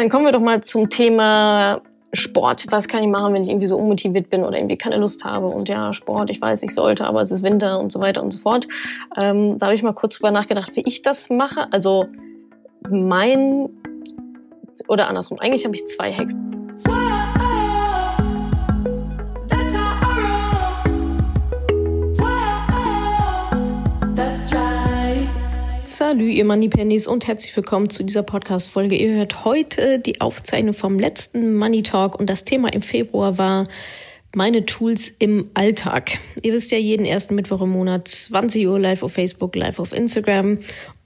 dann kommen wir doch mal zum Thema Sport. Was kann ich machen, wenn ich irgendwie so unmotiviert bin oder irgendwie keine Lust habe? Und ja, Sport, ich weiß, ich sollte, aber es ist Winter und so weiter und so fort. Ähm, da habe ich mal kurz drüber nachgedacht, wie ich das mache. Also mein oder andersrum. Eigentlich habe ich zwei Hacks. Salü, ihr Money Pennies und herzlich willkommen zu dieser Podcast-Folge. Ihr hört heute die Aufzeichnung vom letzten Money Talk und das Thema im Februar war meine Tools im Alltag. Ihr wisst ja, jeden ersten Mittwoch im Monat 20 Uhr live auf Facebook, live auf Instagram.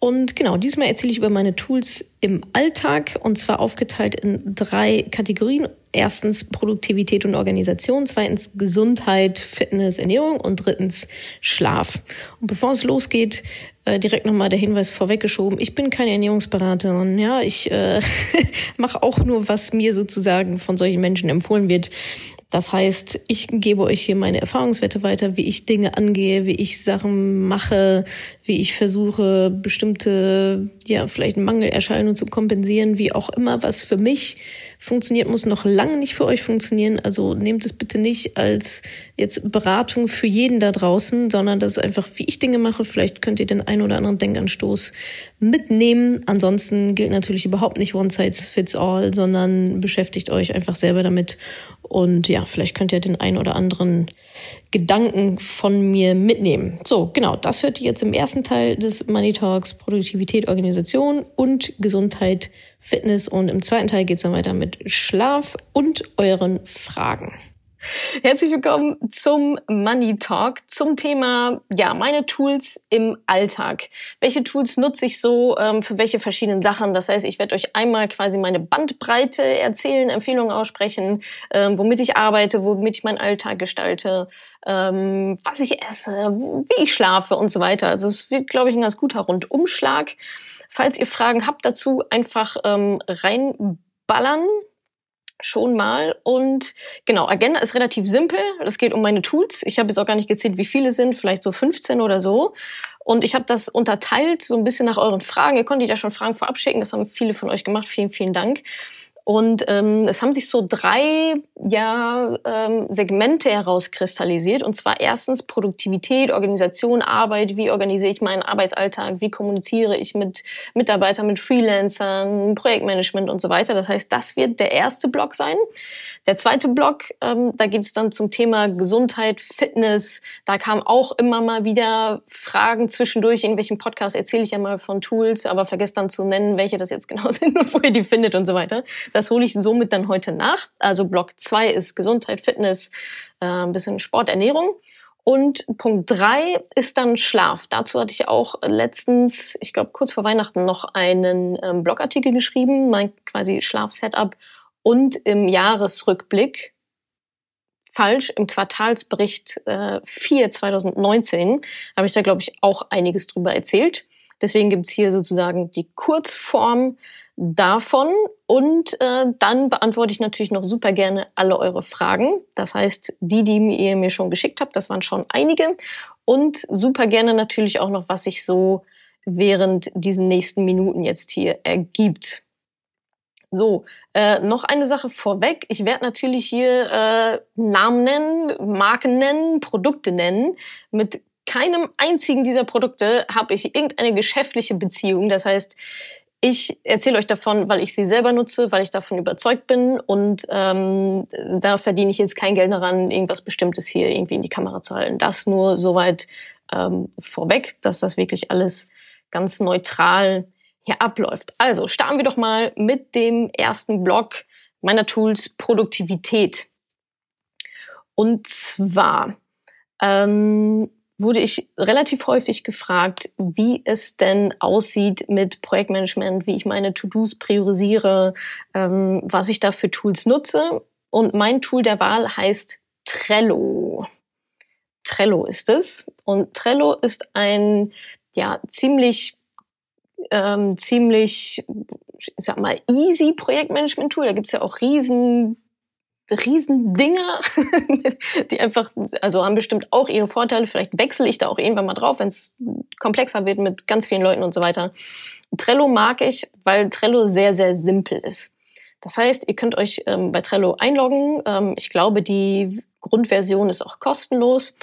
Und genau, diesmal erzähle ich über meine Tools im Alltag und zwar aufgeteilt in drei Kategorien. Erstens Produktivität und Organisation, zweitens Gesundheit, Fitness, Ernährung und drittens Schlaf. Und bevor es losgeht, äh, direkt nochmal der Hinweis vorweggeschoben. Ich bin keine Ernährungsberaterin. Ja, ich äh, mache auch nur, was mir sozusagen von solchen Menschen empfohlen wird. Das heißt, ich gebe euch hier meine Erfahrungswerte weiter, wie ich Dinge angehe, wie ich Sachen mache, wie ich versuche, bestimmte, ja, vielleicht Mangelerscheinungen zu kompensieren, wie auch immer, was für mich funktioniert, muss noch lange nicht für euch funktionieren. Also nehmt es bitte nicht als jetzt Beratung für jeden da draußen, sondern das ist einfach, wie ich Dinge mache. Vielleicht könnt ihr den einen oder anderen Denkanstoß mitnehmen. Ansonsten gilt natürlich überhaupt nicht One Size Fits All, sondern beschäftigt euch einfach selber damit. Und ja, vielleicht könnt ihr den einen oder anderen Gedanken von mir mitnehmen. So, genau, das hört ihr jetzt im ersten Teil des Money Talks Produktivität, Organisation und Gesundheit, Fitness. Und im zweiten Teil geht es dann weiter mit Schlaf und euren Fragen. Herzlich willkommen zum Money Talk, zum Thema, ja, meine Tools im Alltag. Welche Tools nutze ich so ähm, für welche verschiedenen Sachen? Das heißt, ich werde euch einmal quasi meine Bandbreite erzählen, Empfehlungen aussprechen, ähm, womit ich arbeite, womit ich meinen Alltag gestalte, ähm, was ich esse, wie ich schlafe und so weiter. Also es wird, glaube ich, ein ganz guter Rundumschlag. Falls ihr Fragen habt dazu, einfach ähm, reinballern schon mal. Und genau, Agenda ist relativ simpel. Es geht um meine Tools. Ich habe jetzt auch gar nicht gezählt, wie viele sind, vielleicht so 15 oder so. Und ich habe das unterteilt so ein bisschen nach euren Fragen. Ihr konntet ja schon Fragen vorab schicken. Das haben viele von euch gemacht. Vielen, vielen Dank. Und ähm, es haben sich so drei ja, ähm, Segmente herauskristallisiert. Und zwar erstens Produktivität, Organisation, Arbeit. Wie organisiere ich meinen Arbeitsalltag? Wie kommuniziere ich mit Mitarbeitern, mit Freelancern, Projektmanagement und so weiter. Das heißt, das wird der erste Block sein. Der zweite Block, ähm, da geht es dann zum Thema Gesundheit, Fitness. Da kamen auch immer mal wieder Fragen zwischendurch. In welchem Podcast erzähle ich ja mal von Tools, aber vergesst dann zu nennen, welche das jetzt genau sind und wo ihr die findet und so weiter. Das hole ich somit dann heute nach. Also Block 2 ist Gesundheit, Fitness, äh, ein bisschen Sport, Ernährung. Und Punkt 3 ist dann Schlaf. Dazu hatte ich auch letztens, ich glaube kurz vor Weihnachten, noch einen ähm, Blogartikel geschrieben, mein quasi Schlaf-Setup und im Jahresrückblick falsch im Quartalsbericht äh, 4 2019 habe ich da, glaube ich, auch einiges drüber erzählt. Deswegen gibt's hier sozusagen die Kurzform davon und äh, dann beantworte ich natürlich noch super gerne alle eure Fragen. Das heißt, die, die ihr mir schon geschickt habt, das waren schon einige und super gerne natürlich auch noch, was sich so während diesen nächsten Minuten jetzt hier ergibt. So, äh, noch eine Sache vorweg. Ich werde natürlich hier äh, Namen nennen, Marken nennen, Produkte nennen. Mit keinem einzigen dieser Produkte habe ich irgendeine geschäftliche Beziehung. Das heißt, ich erzähle euch davon, weil ich sie selber nutze, weil ich davon überzeugt bin und ähm, da verdiene ich jetzt kein Geld daran, irgendwas Bestimmtes hier irgendwie in die Kamera zu halten. Das nur soweit ähm, vorweg, dass das wirklich alles ganz neutral hier abläuft. Also starten wir doch mal mit dem ersten Block meiner Tools Produktivität. Und zwar ähm, wurde ich relativ häufig gefragt, wie es denn aussieht mit Projektmanagement, wie ich meine To-Dos priorisiere, ähm, was ich da für Tools nutze. Und mein Tool der Wahl heißt Trello. Trello ist es. Und Trello ist ein ja ziemlich ähm, ziemlich, ich sag mal, easy Projektmanagement-Tool. Da gibt's ja auch riesen Riesendinger, die einfach, also haben bestimmt auch ihre Vorteile. Vielleicht wechsle ich da auch irgendwann mal drauf, wenn es komplexer wird mit ganz vielen Leuten und so weiter. Trello mag ich, weil Trello sehr, sehr simpel ist. Das heißt, ihr könnt euch ähm, bei Trello einloggen. Ähm, ich glaube, die Grundversion ist auch kostenlos.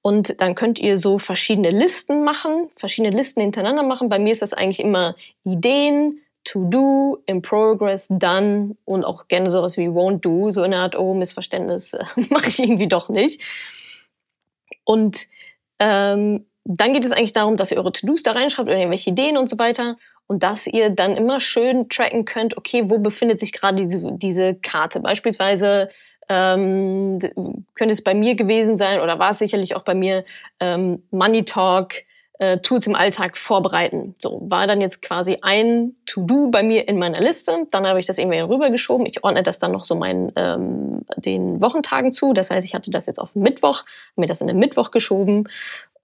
Und dann könnt ihr so verschiedene Listen machen, verschiedene Listen hintereinander machen. Bei mir ist das eigentlich immer Ideen, to do, in progress, done und auch gerne sowas wie won't do, so eine Art, oh, Missverständnis äh, mache ich irgendwie doch nicht. Und ähm, dann geht es eigentlich darum, dass ihr eure To-Dos da reinschreibt oder irgendwelche Ideen und so weiter und dass ihr dann immer schön tracken könnt, okay, wo befindet sich gerade diese, diese Karte? Beispielsweise ähm, könnte es bei mir gewesen sein oder war es sicherlich auch bei mir ähm, Money Talk, äh, Tools im Alltag vorbereiten. So war dann jetzt quasi ein To-Do bei mir in meiner Liste. Dann habe ich das irgendwie rübergeschoben. Ich ordne das dann noch so meinen ähm, den Wochentagen zu. Das heißt, ich hatte das jetzt auf Mittwoch, mir das in den Mittwoch geschoben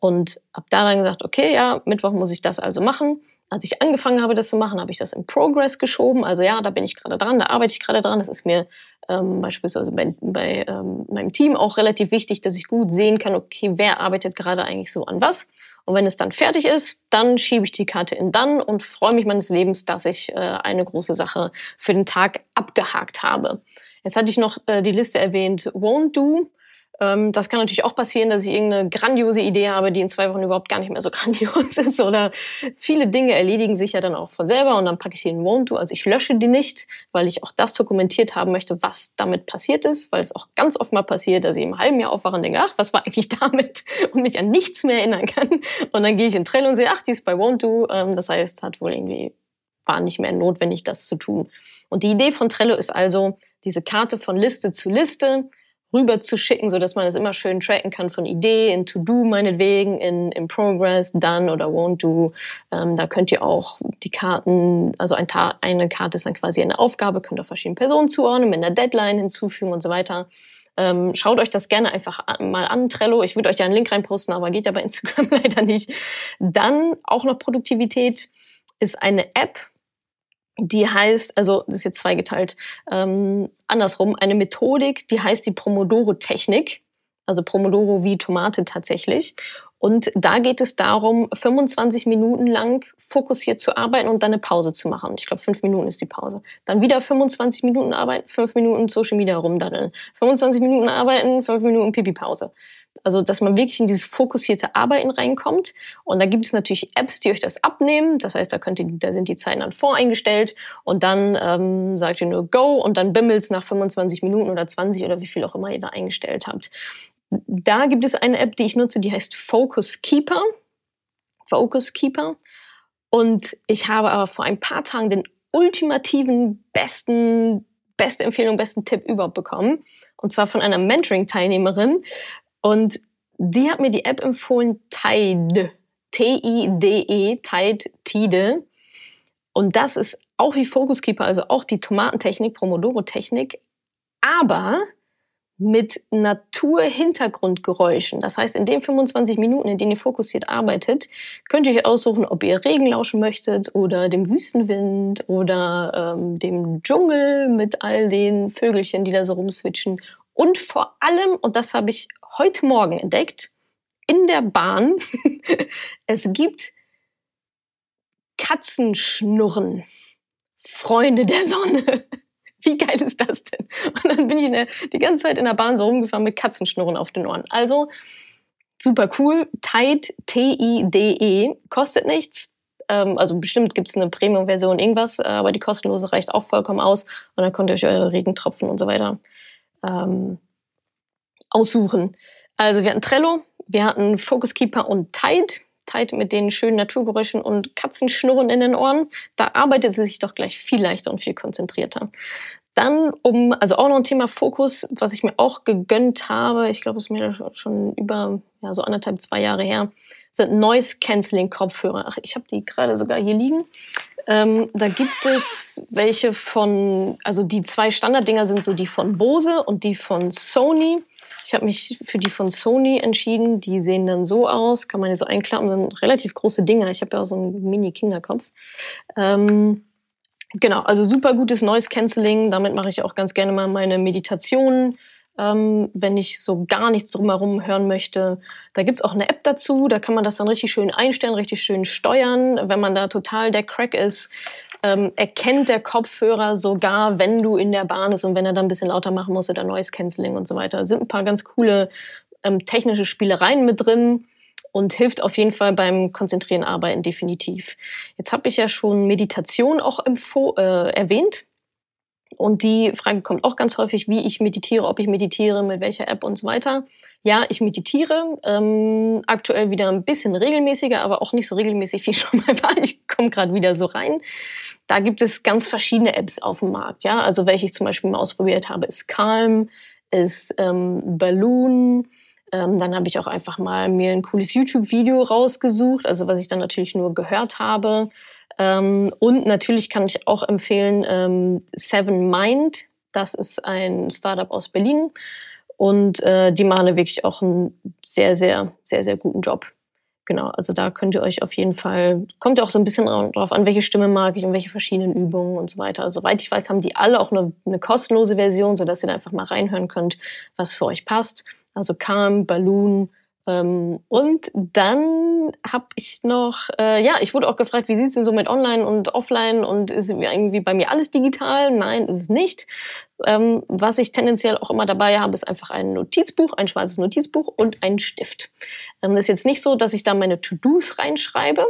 und habe da dann gesagt, okay, ja, Mittwoch muss ich das also machen. Als ich angefangen habe, das zu machen, habe ich das in Progress geschoben. Also ja, da bin ich gerade dran, da arbeite ich gerade dran. Das ist mir ähm, beispielsweise bei, bei ähm, meinem Team auch relativ wichtig, dass ich gut sehen kann, okay, wer arbeitet gerade eigentlich so an was. Und wenn es dann fertig ist, dann schiebe ich die Karte in dann und freue mich meines Lebens, dass ich äh, eine große Sache für den Tag abgehakt habe. Jetzt hatte ich noch äh, die Liste erwähnt, won't do. Ähm, das kann natürlich auch passieren, dass ich irgendeine grandiose Idee habe, die in zwei Wochen überhaupt gar nicht mehr so grandios ist. Oder viele Dinge erledigen sich ja dann auch von selber und dann packe ich die in Won't Do. Also ich lösche die nicht, weil ich auch das dokumentiert haben möchte, was damit passiert ist, weil es auch ganz oft mal passiert, dass ich im halben Jahr aufwache und denke, ach, was war eigentlich damit? Und mich an nichts mehr erinnern kann. Und dann gehe ich in Trello und sehe, ach, die ist bei Won't Do. Ähm, das heißt, hat wohl irgendwie, war nicht mehr notwendig, das zu tun. Und die Idee von Trello ist also, diese Karte von Liste zu Liste rüber zu schicken, so dass man es immer schön tracken kann von Idee in To-Do meinetwegen, in, in Progress, Done oder Won't Do. Ähm, da könnt ihr auch die Karten, also ein eine Karte ist dann quasi eine Aufgabe, könnt ihr verschiedene Personen zuordnen, mit einer Deadline hinzufügen und so weiter. Ähm, schaut euch das gerne einfach mal an, Trello. Ich würde euch ja einen Link reinposten, aber geht ja bei Instagram leider nicht. Dann auch noch Produktivität ist eine App, die heißt, also das ist jetzt zweigeteilt, ähm, andersrum, eine Methodik, die heißt die Pomodoro-Technik. Also Pomodoro wie Tomate tatsächlich. Und da geht es darum, 25 Minuten lang fokussiert zu arbeiten und dann eine Pause zu machen. Ich glaube, fünf Minuten ist die Pause. Dann wieder 25 Minuten arbeiten, fünf Minuten Social Media rumdaddeln. 25 Minuten arbeiten, fünf Minuten Pipi-Pause. Also, dass man wirklich in dieses fokussierte Arbeiten reinkommt. Und da gibt es natürlich Apps, die euch das abnehmen. Das heißt, da, könnt ihr, da sind die Zeiten dann voreingestellt und dann ähm, sagt ihr nur Go und dann bimmelt es nach 25 Minuten oder 20 oder wie viel auch immer ihr da eingestellt habt. Da gibt es eine App, die ich nutze, die heißt Focus Keeper. Focus Keeper. Und ich habe aber vor ein paar Tagen den ultimativen, besten, beste Empfehlung, besten Tipp überhaupt bekommen. Und zwar von einer Mentoring-Teilnehmerin. Und die hat mir die App empfohlen, Tide. T-I-D-E, Tide, Tide. Und das ist auch wie Focus Keeper, also auch die Tomatentechnik, Pomodoro-Technik, aber mit Natur-Hintergrundgeräuschen. Das heißt, in den 25 Minuten, in denen ihr fokussiert arbeitet, könnt ihr euch aussuchen, ob ihr Regen lauschen möchtet oder dem Wüstenwind oder ähm, dem Dschungel mit all den Vögelchen, die da so rumswitchen. Und vor allem, und das habe ich heute Morgen entdeckt, in der Bahn, es gibt Katzenschnurren. Freunde der Sonne. Wie geil ist das denn? Und dann bin ich der, die ganze Zeit in der Bahn so rumgefahren mit Katzenschnurren auf den Ohren. Also super cool. Tide, T-I-D-E, kostet nichts. Ähm, also bestimmt gibt es eine Premium-Version, irgendwas, äh, aber die kostenlose reicht auch vollkommen aus. Und dann könnt ihr euch eure Regentropfen und so weiter ähm, aussuchen. Also wir hatten Trello, wir hatten Focus Keeper und Tide. Tide mit den schönen Naturgeräuschen und Katzenschnurren in den Ohren. Da arbeitet sie sich doch gleich viel leichter und viel konzentrierter. Dann um, also auch noch ein Thema Fokus, was ich mir auch gegönnt habe, ich glaube, es ist mir schon über ja, so anderthalb, zwei Jahre her, sind Noise Cancelling Kopfhörer. Ach, ich habe die gerade sogar hier liegen. Ähm, da gibt es welche von, also die zwei Standarddinger sind so die von Bose und die von Sony. Ich habe mich für die von Sony entschieden. Die sehen dann so aus, kann man ja so einklappen, sind relativ große Dinger. Ich habe ja auch so einen Mini-Kinderkopf. Ähm, genau, also super gutes Noise Cancelling. Damit mache ich auch ganz gerne mal meine Meditationen ähm, wenn ich so gar nichts drumherum hören möchte. Da gibt's auch eine App dazu, da kann man das dann richtig schön einstellen, richtig schön steuern. Wenn man da total der Crack ist, ähm, erkennt der Kopfhörer sogar, wenn du in der Bahn bist und wenn er dann ein bisschen lauter machen muss oder Noise Cancelling und so weiter. Da sind ein paar ganz coole ähm, technische Spielereien mit drin und hilft auf jeden Fall beim Konzentrieren arbeiten definitiv. Jetzt habe ich ja schon Meditation auch äh, erwähnt. Und die Frage kommt auch ganz häufig, wie ich meditiere, ob ich meditiere, mit welcher App und so weiter. Ja, ich meditiere. Ähm, aktuell wieder ein bisschen regelmäßiger, aber auch nicht so regelmäßig wie schon mal war. Ich komme gerade wieder so rein. Da gibt es ganz verschiedene Apps auf dem Markt. Ja, also welche ich zum Beispiel mal ausprobiert habe, ist Calm, ist ähm, Balloon, ähm, dann habe ich auch einfach mal mir ein cooles YouTube-Video rausgesucht, also was ich dann natürlich nur gehört habe. Ähm, und natürlich kann ich auch empfehlen ähm, Seven Mind. Das ist ein Startup aus Berlin. Und äh, die machen wirklich auch einen sehr, sehr, sehr, sehr guten Job. Genau, also da könnt ihr euch auf jeden Fall, kommt ja auch so ein bisschen drauf an, welche Stimme mag ich und welche verschiedenen Übungen und so weiter. Also, soweit ich weiß, haben die alle auch eine, eine kostenlose Version, sodass ihr da einfach mal reinhören könnt, was für euch passt also Calm, Balloon. Ähm, und dann habe ich noch, äh, ja, ich wurde auch gefragt, wie sieht's denn so mit Online und Offline und ist irgendwie bei mir alles digital? Nein, ist es nicht. Ähm, was ich tendenziell auch immer dabei habe, ist einfach ein Notizbuch, ein schwarzes Notizbuch und ein Stift. Ähm, ist jetzt nicht so, dass ich da meine To-Dos reinschreibe.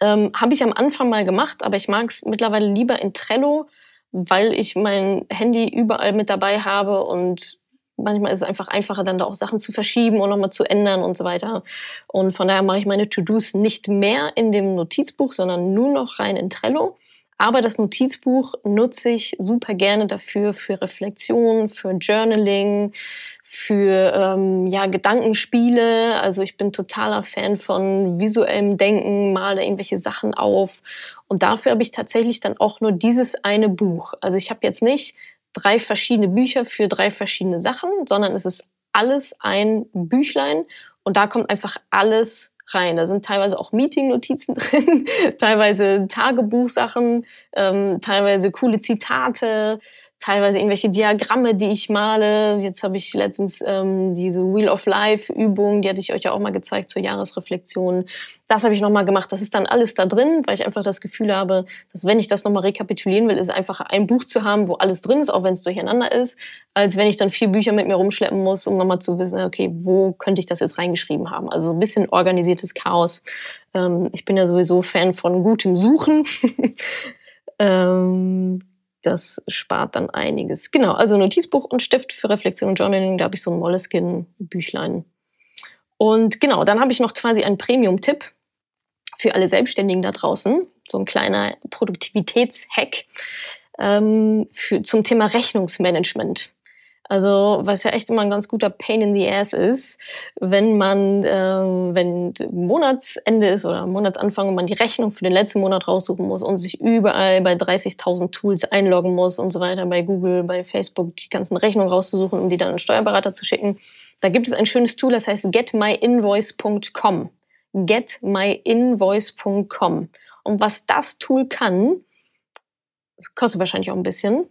Ähm, habe ich am Anfang mal gemacht, aber ich mag es mittlerweile lieber in Trello, weil ich mein Handy überall mit dabei habe und manchmal ist es einfach einfacher, dann da auch Sachen zu verschieben und nochmal zu ändern und so weiter. Und von daher mache ich meine To-Dos nicht mehr in dem Notizbuch, sondern nur noch rein in Trello. Aber das Notizbuch nutze ich super gerne dafür, für Reflexion, für Journaling, für ähm, ja, Gedankenspiele. Also ich bin totaler Fan von visuellem Denken, male irgendwelche Sachen auf. Und dafür habe ich tatsächlich dann auch nur dieses eine Buch. Also ich habe jetzt nicht drei verschiedene Bücher für drei verschiedene Sachen, sondern es ist alles ein Büchlein und da kommt einfach alles rein. Da sind teilweise auch Meeting-Notizen drin, teilweise Tagebuchsachen, ähm, teilweise coole Zitate, teilweise irgendwelche Diagramme, die ich male. Jetzt habe ich letztens ähm, diese Wheel of Life Übung, die hatte ich euch ja auch mal gezeigt zur Jahresreflexion. Das habe ich nochmal gemacht. Das ist dann alles da drin, weil ich einfach das Gefühl habe, dass wenn ich das nochmal rekapitulieren will, ist es einfacher, ein Buch zu haben, wo alles drin ist, auch wenn es durcheinander ist, als wenn ich dann vier Bücher mit mir rumschleppen muss, um nochmal zu wissen, okay, wo könnte ich das jetzt reingeschrieben haben. Also ein bisschen organisiertes Chaos. Ähm, ich bin ja sowieso Fan von gutem Suchen. ähm, das spart dann einiges. Genau, also Notizbuch und Stift für Reflexion und Journaling, da habe ich so ein Moleskine-Büchlein. Und genau, dann habe ich noch quasi einen Premium-Tipp für alle Selbstständigen da draußen. So ein kleiner Produktivitätshack ähm, zum Thema Rechnungsmanagement. Also was ja echt immer ein ganz guter Pain in the Ass ist, wenn man, äh, wenn Monatsende ist oder Monatsanfang und man die Rechnung für den letzten Monat raussuchen muss und sich überall bei 30.000 Tools einloggen muss und so weiter, bei Google, bei Facebook die ganzen Rechnungen rauszusuchen, um die dann an Steuerberater zu schicken. Da gibt es ein schönes Tool, das heißt getmyinvoice.com. Getmyinvoice.com. Und was das Tool kann, das kostet wahrscheinlich auch ein bisschen,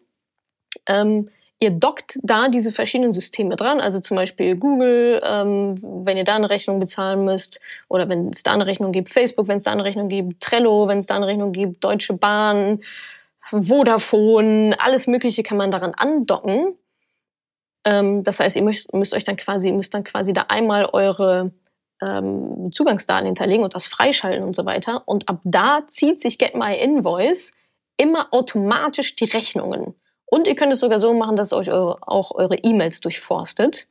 ähm, ihr dockt da diese verschiedenen Systeme dran, also zum Beispiel Google, ähm, wenn ihr da eine Rechnung bezahlen müsst, oder wenn es da eine Rechnung gibt, Facebook, wenn es da eine Rechnung gibt, Trello, wenn es da eine Rechnung gibt, Deutsche Bahn, Vodafone, alles Mögliche kann man daran andocken. Ähm, das heißt, ihr müsst, müsst euch dann quasi, müsst dann quasi da einmal eure ähm, Zugangsdaten hinterlegen und das freischalten und so weiter. Und ab da zieht sich Get My Invoice immer automatisch die Rechnungen. Und ihr könnt es sogar so machen, dass euch eure, auch eure E-Mails durchforstet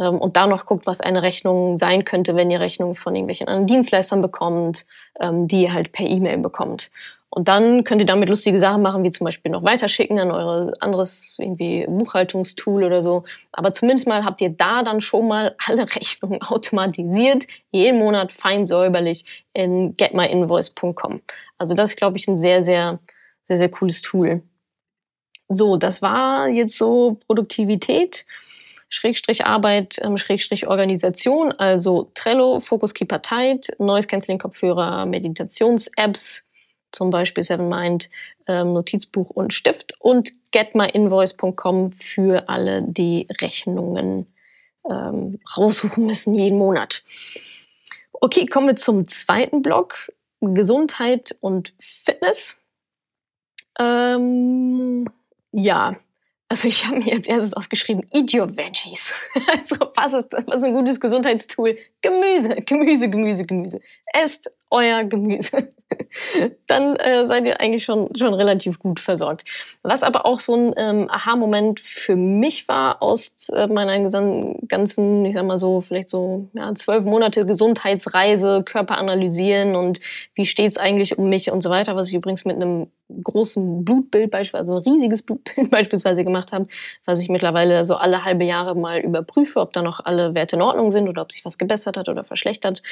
ähm, und da noch guckt, was eine Rechnung sein könnte, wenn ihr Rechnungen von irgendwelchen anderen Dienstleistern bekommt, ähm, die ihr halt per E-Mail bekommt. Und dann könnt ihr damit lustige Sachen machen, wie zum Beispiel noch weiterschicken an eure anderes irgendwie Buchhaltungstool oder so. Aber zumindest mal habt ihr da dann schon mal alle Rechnungen automatisiert, jeden Monat fein säuberlich in getmyinvoice.com. Also das ist, glaube ich, ein sehr, sehr, sehr, sehr cooles Tool. So, das war jetzt so Produktivität, Schrägstrich Arbeit, ähm, Schrägstrich Organisation, also Trello, Focus Keeper Tight, Noise Cancelling Kopfhörer, Meditations-Apps, zum Beispiel Seven Mind, ähm, Notizbuch und Stift und getmyinvoice.com für alle, die Rechnungen ähm, raussuchen müssen jeden Monat. Okay, kommen wir zum zweiten Block, Gesundheit und Fitness. Ähm, ja, also ich habe mir jetzt erstes aufgeschrieben, eat your veggies. Also was ist, was ist ein gutes Gesundheitstool? Gemüse, Gemüse, Gemüse, Gemüse. Esst euer Gemüse. Dann äh, seid ihr eigentlich schon, schon relativ gut versorgt. Was aber auch so ein ähm, Aha-Moment für mich war aus äh, meiner ganzen, ich sag mal so, vielleicht so ja, zwölf Monate Gesundheitsreise, Körper analysieren und wie steht's eigentlich um mich und so weiter, was ich übrigens mit einem großen Blutbild, beispielsweise also ein riesiges Blutbild beispielsweise gemacht habe, was ich mittlerweile so alle halbe Jahre mal überprüfe, ob da noch alle Werte in Ordnung sind oder ob sich was gebessert hat oder verschlechtert.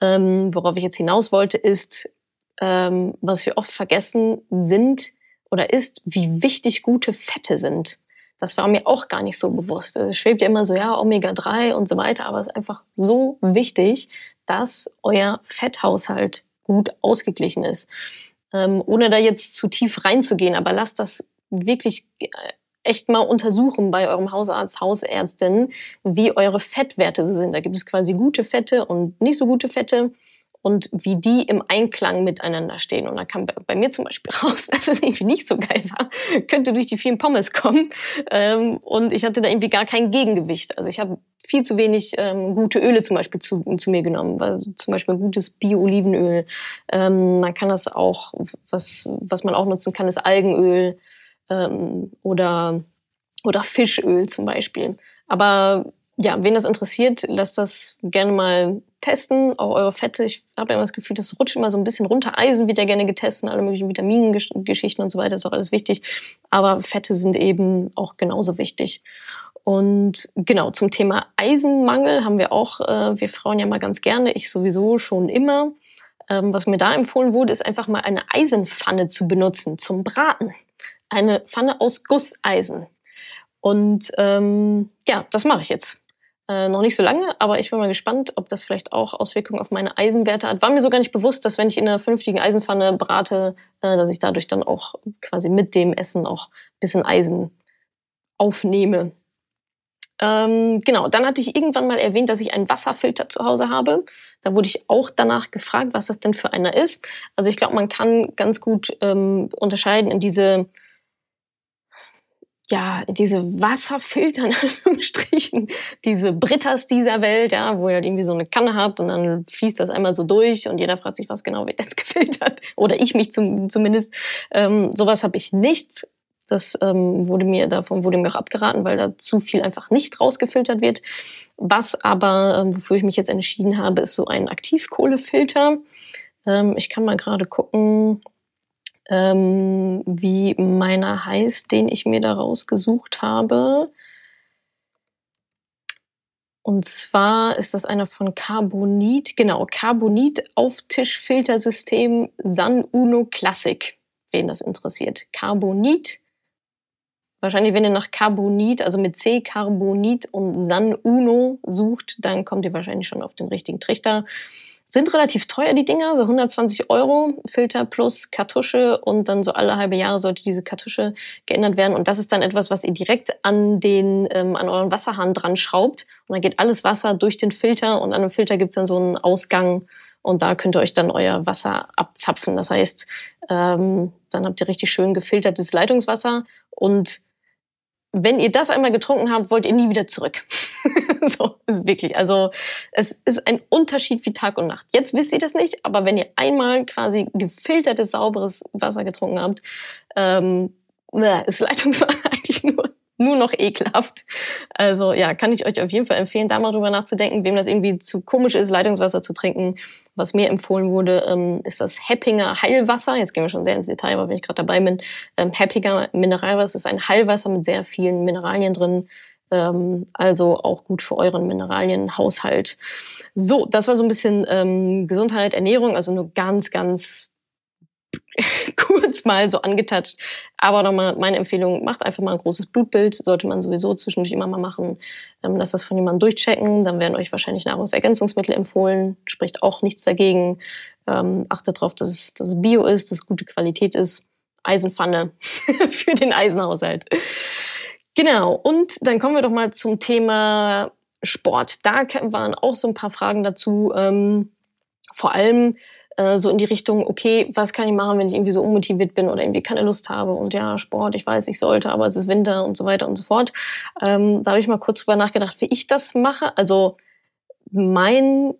Ähm, worauf ich jetzt hinaus wollte, ist, ähm, was wir oft vergessen sind oder ist, wie wichtig gute Fette sind. Das war mir auch gar nicht so bewusst. Es schwebt ja immer so, ja, Omega-3 und so weiter, aber es ist einfach so wichtig, dass euer Fetthaushalt gut ausgeglichen ist. Ähm, ohne da jetzt zu tief reinzugehen, aber lasst das wirklich äh, echt mal untersuchen bei eurem Hausarzt, Hausärztin, wie eure Fettwerte sind. Da gibt es quasi gute Fette und nicht so gute Fette und wie die im Einklang miteinander stehen. Und da kam bei mir zum Beispiel raus, dass es irgendwie nicht so geil war. Könnte durch die vielen Pommes kommen. Ähm, und ich hatte da irgendwie gar kein Gegengewicht. Also ich habe viel zu wenig ähm, gute Öle zum Beispiel zu, zu mir genommen. Also zum Beispiel gutes Bio-Olivenöl. Ähm, man kann das auch, was, was man auch nutzen kann, ist Algenöl ähm, oder, oder Fischöl zum Beispiel. Aber ja, wen das interessiert, lasst das gerne mal testen, auch eure Fette. Ich habe immer das Gefühl, das rutscht immer so ein bisschen runter. Eisen wird ja gerne getestet, alle möglichen Vitamingeschichten und so weiter, ist auch alles wichtig. Aber Fette sind eben auch genauso wichtig. Und genau, zum Thema Eisenmangel haben wir auch, äh, wir Frauen ja mal ganz gerne, ich sowieso schon immer. Ähm, was mir da empfohlen wurde, ist einfach mal eine Eisenpfanne zu benutzen zum Braten eine Pfanne aus Gusseisen. Und ähm, ja, das mache ich jetzt. Äh, noch nicht so lange, aber ich bin mal gespannt, ob das vielleicht auch Auswirkungen auf meine Eisenwerte hat. War mir so gar nicht bewusst, dass wenn ich in einer vernünftigen Eisenpfanne brate, äh, dass ich dadurch dann auch quasi mit dem Essen auch ein bisschen Eisen aufnehme. Ähm, genau, dann hatte ich irgendwann mal erwähnt, dass ich einen Wasserfilter zu Hause habe. Da wurde ich auch danach gefragt, was das denn für einer ist. Also ich glaube, man kann ganz gut ähm, unterscheiden in diese ja, diese Wasserfilter, in Anführungsstrichen, diese Britas dieser Welt, ja, wo ihr halt irgendwie so eine Kanne habt und dann fließt das einmal so durch und jeder fragt sich, was genau wird jetzt gefiltert. Oder ich mich zum, zumindest. Ähm, sowas habe ich nicht. Das ähm, wurde mir, davon wurde mir auch abgeraten, weil da zu viel einfach nicht rausgefiltert wird. Was aber, ähm, wofür ich mich jetzt entschieden habe, ist so ein Aktivkohlefilter. Ähm, ich kann mal gerade gucken, ähm, wie meiner heißt, den ich mir da rausgesucht habe. Und zwar ist das einer von Carbonit, genau, Carbonit Auftischfiltersystem San Uno Classic, wen das interessiert. Carbonit, wahrscheinlich wenn ihr nach Carbonit, also mit C Carbonit und San Uno sucht, dann kommt ihr wahrscheinlich schon auf den richtigen Trichter. Sind relativ teuer, die Dinger, so 120 Euro, Filter plus Kartusche und dann so alle halbe Jahre sollte diese Kartusche geändert werden. Und das ist dann etwas, was ihr direkt an, den, ähm, an euren Wasserhahn dran schraubt. Und dann geht alles Wasser durch den Filter und an dem Filter gibt's dann so einen Ausgang und da könnt ihr euch dann euer Wasser abzapfen. Das heißt, ähm, dann habt ihr richtig schön gefiltertes Leitungswasser und wenn ihr das einmal getrunken habt, wollt ihr nie wieder zurück. so ist wirklich. Also es ist ein Unterschied wie Tag und Nacht. Jetzt wisst ihr das nicht, aber wenn ihr einmal quasi gefiltertes, sauberes Wasser getrunken habt, ähm, ist Leitungswasser eigentlich nur nur noch ekelhaft. Also ja, kann ich euch auf jeden Fall empfehlen, da mal drüber nachzudenken, wem das irgendwie zu komisch ist, Leitungswasser zu trinken. Was mir empfohlen wurde, ähm, ist das Heppinger Heilwasser. Jetzt gehen wir schon sehr ins Detail, aber wenn ich gerade dabei bin, ähm, Heppinger Mineralwasser ist ein Heilwasser mit sehr vielen Mineralien drin. Ähm, also auch gut für euren Mineralienhaushalt. So, das war so ein bisschen ähm, Gesundheit, Ernährung, also nur ganz, ganz kurz mal so angetatscht. Aber nochmal meine Empfehlung, macht einfach mal ein großes Blutbild. Sollte man sowieso zwischendurch immer mal machen. Ähm, lasst das von jemandem durchchecken. Dann werden euch wahrscheinlich Nahrungsergänzungsmittel empfohlen. Spricht auch nichts dagegen. Ähm, achtet darauf, dass es, dass es Bio ist, dass es gute Qualität ist. Eisenpfanne für den Eisenhaushalt. Genau. Und dann kommen wir doch mal zum Thema Sport. Da waren auch so ein paar Fragen dazu. Ähm, vor allem äh, so in die Richtung, okay, was kann ich machen, wenn ich irgendwie so unmotiviert bin oder irgendwie keine Lust habe und ja, Sport, ich weiß, ich sollte, aber es ist Winter und so weiter und so fort. Ähm, da habe ich mal kurz drüber nachgedacht, wie ich das mache. Also mein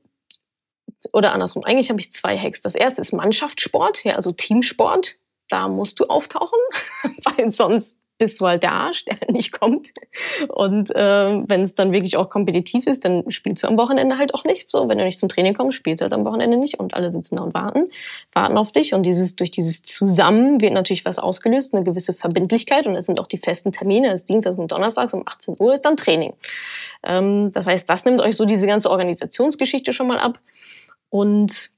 oder andersrum, eigentlich habe ich zwei Hacks. Das erste ist Mannschaftssport, ja, also Teamsport. Da musst du auftauchen, weil sonst bist du halt der Arsch, der nicht kommt. Und äh, wenn es dann wirklich auch kompetitiv ist, dann spielst du am Wochenende halt auch nicht. So, wenn du nicht zum Training kommst, spielst du halt am Wochenende nicht und alle sitzen da und warten, warten auf dich. Und dieses durch dieses Zusammen wird natürlich was ausgelöst, eine gewisse Verbindlichkeit. Und es sind auch die festen Termine. Es ist Dienstags und Donnerstags um 18 Uhr ist dann Training. Ähm, das heißt, das nimmt euch so diese ganze Organisationsgeschichte schon mal ab. Und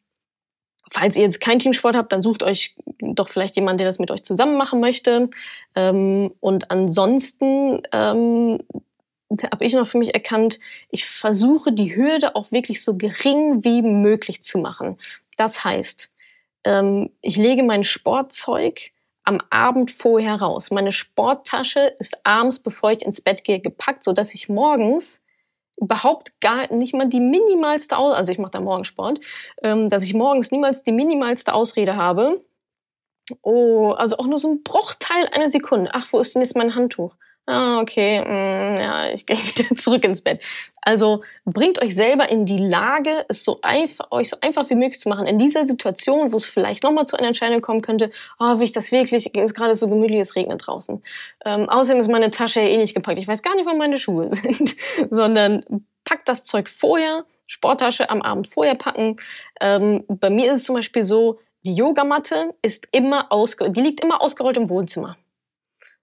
falls ihr jetzt keinen Teamsport habt, dann sucht euch doch vielleicht jemanden, der das mit euch zusammen machen möchte. Ähm, und ansonsten ähm, habe ich noch für mich erkannt, ich versuche die Hürde auch wirklich so gering wie möglich zu machen. Das heißt, ähm, ich lege mein Sportzeug am Abend vorher raus. Meine Sporttasche ist abends, bevor ich ins Bett gehe, gepackt, so dass ich morgens überhaupt gar nicht mal die minimalste Aus also ich mache da Morgensport, ähm, dass ich morgens niemals die minimalste Ausrede habe. Oh, also auch nur so ein Bruchteil einer Sekunde. Ach, wo ist denn jetzt mein Handtuch? Ah, okay, mh, mm, ja, ich gehe wieder zurück ins Bett. Also bringt euch selber in die Lage, es so einfach, euch so einfach wie möglich zu machen. In dieser Situation, wo es vielleicht nochmal zu einer Entscheidung kommen könnte, oh, will ich das wirklich, es ist gerade so gemütlich, es regnet draußen. Ähm, außerdem ist meine Tasche ja eh nicht gepackt. Ich weiß gar nicht, wo meine Schuhe sind. Sondern packt das Zeug vorher, Sporttasche am Abend vorher packen. Ähm, bei mir ist es zum Beispiel so, die Yogamatte ist immer ausge die liegt immer ausgerollt im Wohnzimmer.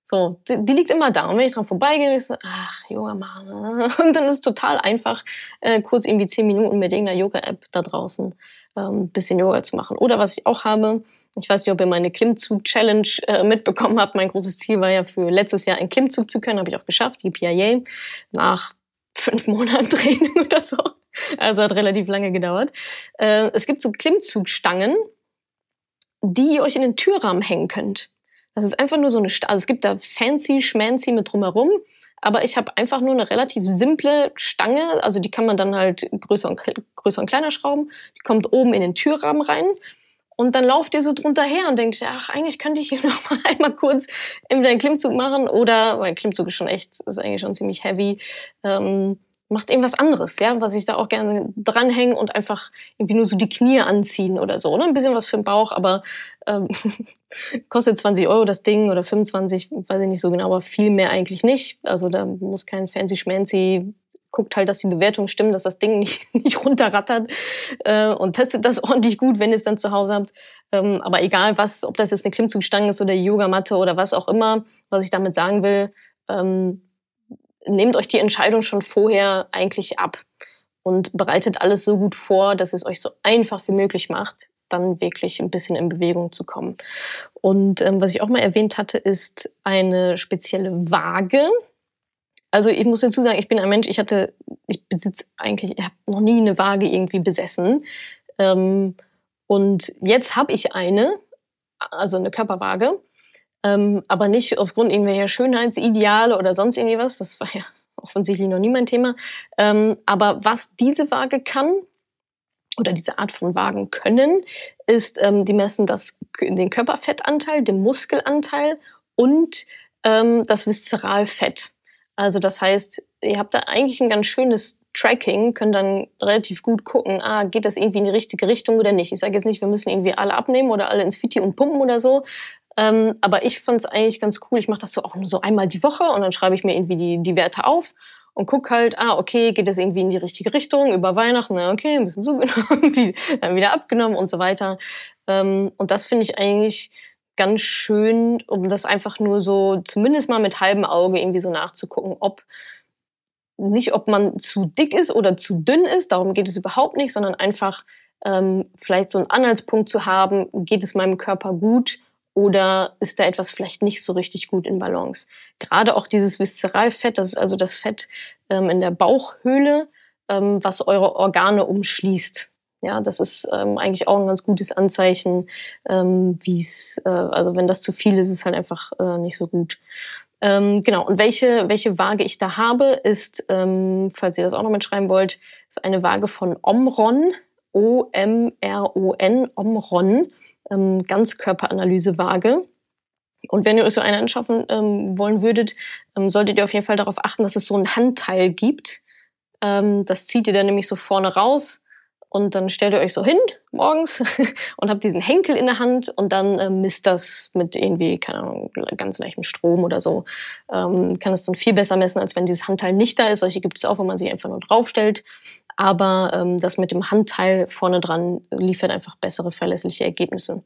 So, die, die, liegt immer da. Und wenn ich dran vorbeigehe, ich so, ach, Yoga machen. Und dann ist es total einfach, äh, kurz irgendwie zehn Minuten mit irgendeiner Yoga-App da draußen ähm, bisschen Yoga zu machen. Oder was ich auch habe, ich weiß nicht, ob ihr meine Klimmzug-Challenge äh, mitbekommen habt. Mein großes Ziel war ja für letztes Jahr einen Klimmzug zu können, habe ich auch geschafft, die PIA, nach fünf Monaten Training oder so. Also hat relativ lange gedauert. Äh, es gibt so Klimmzugstangen, die ihr euch in den Türrahmen hängen könnt. Das ist einfach nur so eine, St also es gibt da fancy, schmancy mit drumherum, aber ich habe einfach nur eine relativ simple Stange, also die kann man dann halt größer und, größer und kleiner schrauben. Die kommt oben in den Türrahmen rein. Und dann lauft ihr so drunter her und denkt, ach, eigentlich könnte ich hier noch mal einmal kurz entweder einen Klimmzug machen oder, weil Klimmzug ist schon echt, ist eigentlich schon ziemlich heavy. Ähm, macht irgendwas anderes, ja, was ich da auch gerne dranhängen und einfach irgendwie nur so die Knie anziehen oder so. Ne? Ein bisschen was für den Bauch, aber ähm, kostet 20 Euro das Ding oder 25, weiß ich nicht so genau, aber viel mehr eigentlich nicht. Also da muss kein fancy schmancy guckt halt, dass die Bewertungen stimmen, dass das Ding nicht, nicht runterrattert äh, und testet das ordentlich gut, wenn ihr es dann zu Hause habt. Ähm, aber egal was, ob das jetzt eine Klimmzugstange ist oder Yogamatte oder was auch immer, was ich damit sagen will, ähm, nehmt euch die Entscheidung schon vorher eigentlich ab und bereitet alles so gut vor, dass es euch so einfach wie möglich macht, dann wirklich ein bisschen in Bewegung zu kommen. Und ähm, was ich auch mal erwähnt hatte, ist eine spezielle Waage. Also ich muss dazu sagen, ich bin ein Mensch, ich hatte, ich besitze eigentlich, ich habe noch nie eine Waage irgendwie besessen. Ähm, und jetzt habe ich eine, also eine Körperwaage. Ähm, aber nicht aufgrund irgendwelcher Schönheitsideale oder sonst irgendwie was. Das war ja offensichtlich noch nie mein Thema. Ähm, aber was diese Waage kann, oder diese Art von Wagen können, ist, ähm, die messen das, den Körperfettanteil, den Muskelanteil und ähm, das Viszeralfett. Also das heißt, ihr habt da eigentlich ein ganz schönes Tracking, könnt dann relativ gut gucken, ah, geht das irgendwie in die richtige Richtung oder nicht. Ich sage jetzt nicht, wir müssen irgendwie alle abnehmen oder alle ins Fitti und pumpen oder so, ähm, aber ich fand es eigentlich ganz cool. Ich mache das so auch nur so einmal die Woche und dann schreibe ich mir irgendwie die, die Werte auf und guck halt, ah, okay, geht es irgendwie in die richtige Richtung über Weihnachten, na, okay, ein bisschen zugenommen, dann wieder abgenommen und so weiter. Ähm, und das finde ich eigentlich ganz schön, um das einfach nur so zumindest mal mit halbem Auge irgendwie so nachzugucken, ob nicht, ob man zu dick ist oder zu dünn ist, darum geht es überhaupt nicht, sondern einfach ähm, vielleicht so einen Anhaltspunkt zu haben, geht es meinem Körper gut oder ist da etwas vielleicht nicht so richtig gut in Balance? Gerade auch dieses Viszeralfett, das ist also das Fett ähm, in der Bauchhöhle, ähm, was eure Organe umschließt. Ja, das ist ähm, eigentlich auch ein ganz gutes Anzeichen, ähm, wie es, äh, also wenn das zu viel ist, ist halt einfach äh, nicht so gut. Ähm, genau, und welche, welche Waage ich da habe, ist, ähm, falls ihr das auch noch mitschreiben wollt, ist eine Waage von Omron. O-M-R-O-N, Omron, ähm, Ganzkörperanalyse-Waage. Und wenn ihr euch so eine anschaffen ähm, wollen würdet, ähm, solltet ihr auf jeden Fall darauf achten, dass es so ein Handteil gibt. Ähm, das zieht ihr dann nämlich so vorne raus und dann stellt ihr euch so hin morgens und habt diesen Henkel in der Hand und dann äh, misst das mit irgendwie, keine Ahnung, ganz leichtem Strom oder so. Ähm, kann es dann viel besser messen, als wenn dieses Handteil nicht da ist. Solche gibt es auch, wo man sich einfach nur draufstellt. Aber ähm, das mit dem Handteil vorne dran liefert einfach bessere, verlässliche Ergebnisse.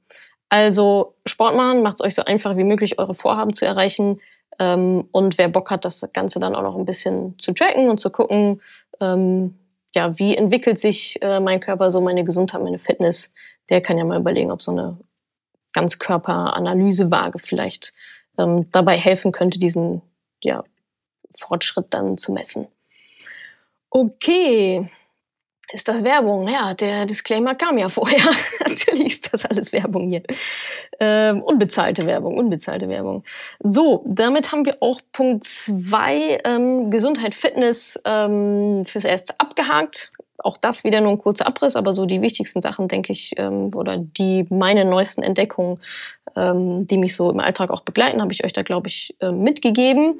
Also Sport machen, macht es euch so einfach wie möglich, eure Vorhaben zu erreichen. Ähm, und wer Bock hat, das Ganze dann auch noch ein bisschen zu tracken und zu gucken, ähm, ja, wie entwickelt sich äh, mein Körper so, meine Gesundheit, meine Fitness, der kann ja mal überlegen, ob so eine Ganzkörperanalysewaage vielleicht ähm, dabei helfen könnte, diesen ja, Fortschritt dann zu messen. Okay, ist das Werbung? Ja, der Disclaimer kam ja vorher. Natürlich ist das alles Werbung hier. Ähm, unbezahlte Werbung, unbezahlte Werbung. So, damit haben wir auch Punkt zwei ähm, Gesundheit, Fitness ähm, fürs Erste abgehakt. Auch das wieder nur ein kurzer Abriss, aber so die wichtigsten Sachen, denke ich, ähm, oder die meine neuesten Entdeckungen, ähm, die mich so im Alltag auch begleiten, habe ich euch da, glaube ich, äh, mitgegeben.